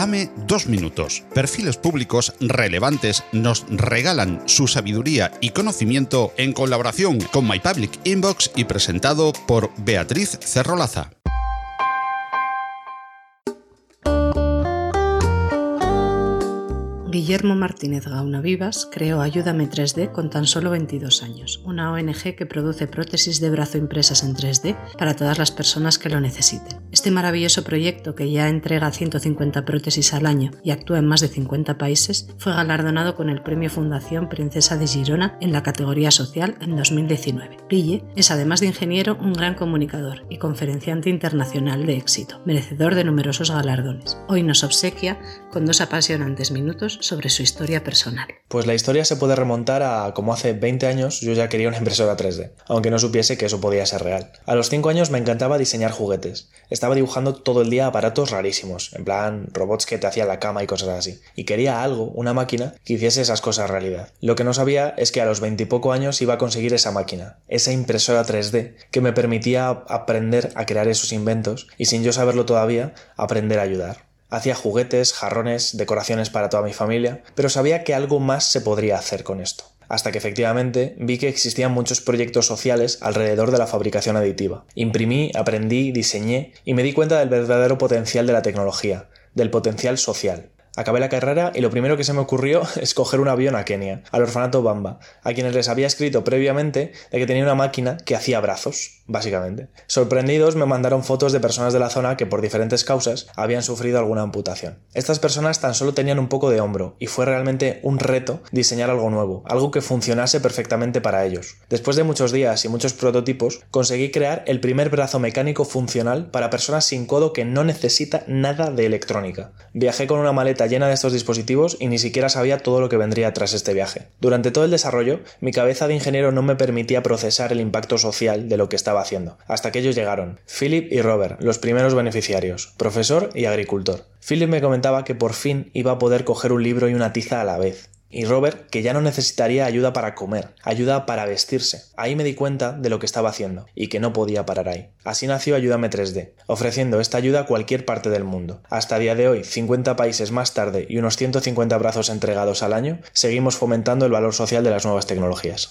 Dame dos minutos. Perfiles públicos relevantes nos regalan su sabiduría y conocimiento en colaboración con My Public Inbox y presentado por Beatriz Cerrolaza. Guillermo Martínez Gauna Vivas creó Ayúdame 3D con tan solo 22 años, una ONG que produce prótesis de brazo impresas en 3D para todas las personas que lo necesiten. Este maravilloso proyecto, que ya entrega 150 prótesis al año y actúa en más de 50 países, fue galardonado con el Premio Fundación Princesa de Girona en la categoría social en 2019. Guille es, además de ingeniero, un gran comunicador y conferenciante internacional de éxito, merecedor de numerosos galardones. Hoy nos obsequia con dos apasionantes minutos sobre su historia personal. Pues la historia se puede remontar a como hace 20 años yo ya quería una impresora 3D, aunque no supiese que eso podía ser real. A los 5 años me encantaba diseñar juguetes. Estaba dibujando todo el día aparatos rarísimos, en plan robots que te hacían la cama y cosas así. Y quería algo, una máquina, que hiciese esas cosas realidad. Lo que no sabía es que a los 20 y poco años iba a conseguir esa máquina, esa impresora 3D, que me permitía aprender a crear esos inventos y sin yo saberlo todavía, aprender a ayudar. Hacía juguetes, jarrones, decoraciones para toda mi familia, pero sabía que algo más se podría hacer con esto. Hasta que efectivamente vi que existían muchos proyectos sociales alrededor de la fabricación aditiva. Imprimí, aprendí, diseñé y me di cuenta del verdadero potencial de la tecnología, del potencial social. Acabé la carrera y lo primero que se me ocurrió es coger un avión a Kenia, al orfanato Bamba, a quienes les había escrito previamente de que tenía una máquina que hacía brazos básicamente. Sorprendidos me mandaron fotos de personas de la zona que por diferentes causas habían sufrido alguna amputación. Estas personas tan solo tenían un poco de hombro y fue realmente un reto diseñar algo nuevo, algo que funcionase perfectamente para ellos. Después de muchos días y muchos prototipos, conseguí crear el primer brazo mecánico funcional para personas sin codo que no necesita nada de electrónica. Viajé con una maleta llena de estos dispositivos y ni siquiera sabía todo lo que vendría tras este viaje. Durante todo el desarrollo, mi cabeza de ingeniero no me permitía procesar el impacto social de lo que estaba haciendo, hasta que ellos llegaron, Philip y Robert, los primeros beneficiarios, profesor y agricultor. Philip me comentaba que por fin iba a poder coger un libro y una tiza a la vez. Y Robert, que ya no necesitaría ayuda para comer, ayuda para vestirse. Ahí me di cuenta de lo que estaba haciendo y que no podía parar ahí. Así nació Ayúdame 3D, ofreciendo esta ayuda a cualquier parte del mundo. Hasta día de hoy, 50 países más tarde y unos 150 brazos entregados al año, seguimos fomentando el valor social de las nuevas tecnologías.